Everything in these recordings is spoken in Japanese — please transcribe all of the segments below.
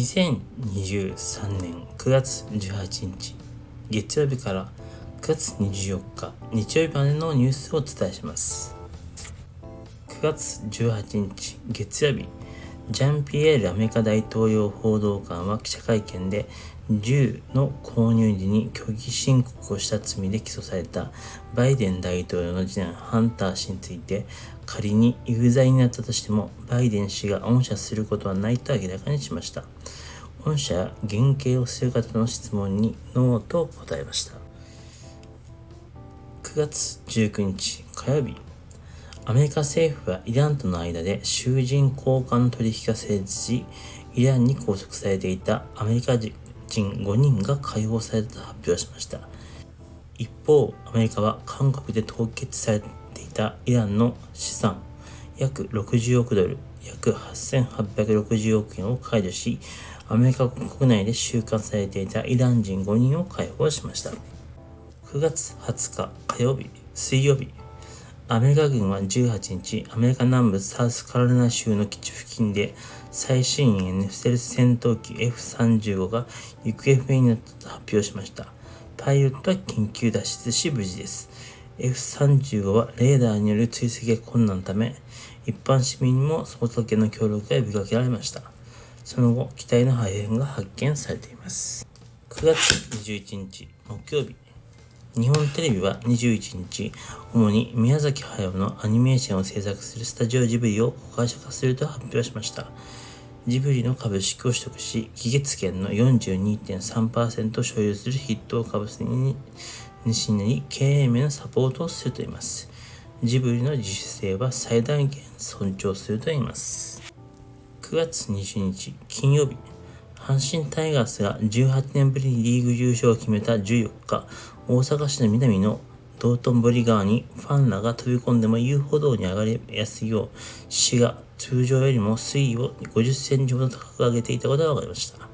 2023年9月18日月曜日から9月24日日曜日までのニュースをお伝えします。9月18日月曜日ジャンピエールアメリカ大統領報道官は記者会見で銃の購入時に虚偽申告をした罪で起訴された。バイデン大統領の次男ハンター氏について仮に有罪になったとしてもバイデン氏が恩赦することはないと明らかにしました。恩赦や減刑をする方の質問にノーと答えました。9月19日火曜日。アメリカ政府はイランとの間で囚人交換取引が成立し、イランに拘束されていたアメリカ人5人が解放されたと発表しました。一方、アメリカは韓国で凍結されていたイランの資産約60億ドル、約8860億円を解除し、アメリカ国内で収監されていたイラン人5人を解放しました。9月20日火曜日、水曜日、アメリカ軍は18日、アメリカ南部サウスカロライナ州の基地付近で最新鋭のステルス戦闘機 F35 が行方不明になったと発表しました。パイロットは緊急脱出し無事です。F35 はレーダーによる追跡が困難のため、一般市民にも捜索への協力が呼びかけられました。その後、機体の破片が発見されています。9月21日木曜日、日本テレビは21日、主に宮崎駿のアニメーションを制作するスタジオジブリを公開者化すると発表しました。ジブリの株式を取得し、期月権の42.3%所有する筆頭株主に主になり、経営面のサポートをすると言います。ジブリの自主性は最大限尊重すると言います。9月20日金曜日、阪神タイガースが18年ぶりにリーグ優勝を決めた14日、大阪市の南の道頓堀川にファンらが飛び込んでも遊歩道に上がりやすいよう、市が通常よりも水位を50センチほど高く上げていたことが分かりました。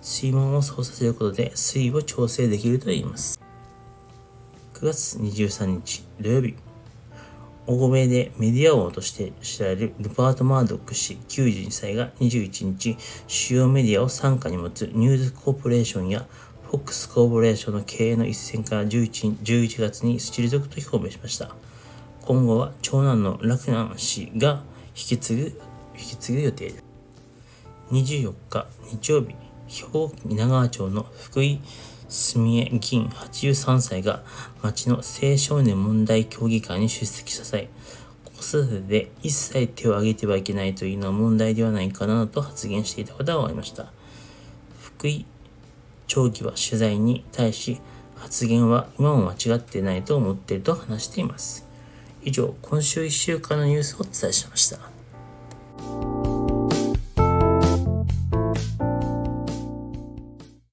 水門を操作することで水位を調整できるといいます。9月23日土曜日、欧米でメディア王として知られるルパート・マードック氏92歳が21日、主要メディアを傘下に持つニューズコーポレーションやフォックスコーポレーションの経営の一線から 11, 11月に退くと表明しました。今後は長男のラクナン氏が引き継ぐ、引き継ぐ予定です。24日日曜日、兵庫稲川町の福井住江議員83歳が町の青少年問題協議会に出席した際、子育てで一切手を挙げてはいけないというのは問題ではないかなと発言していたことが分かりました。福井町議は取材に対し、発言は今も間違ってないと思っていると話しています。以上、今週1週間のニュースをお伝えしました。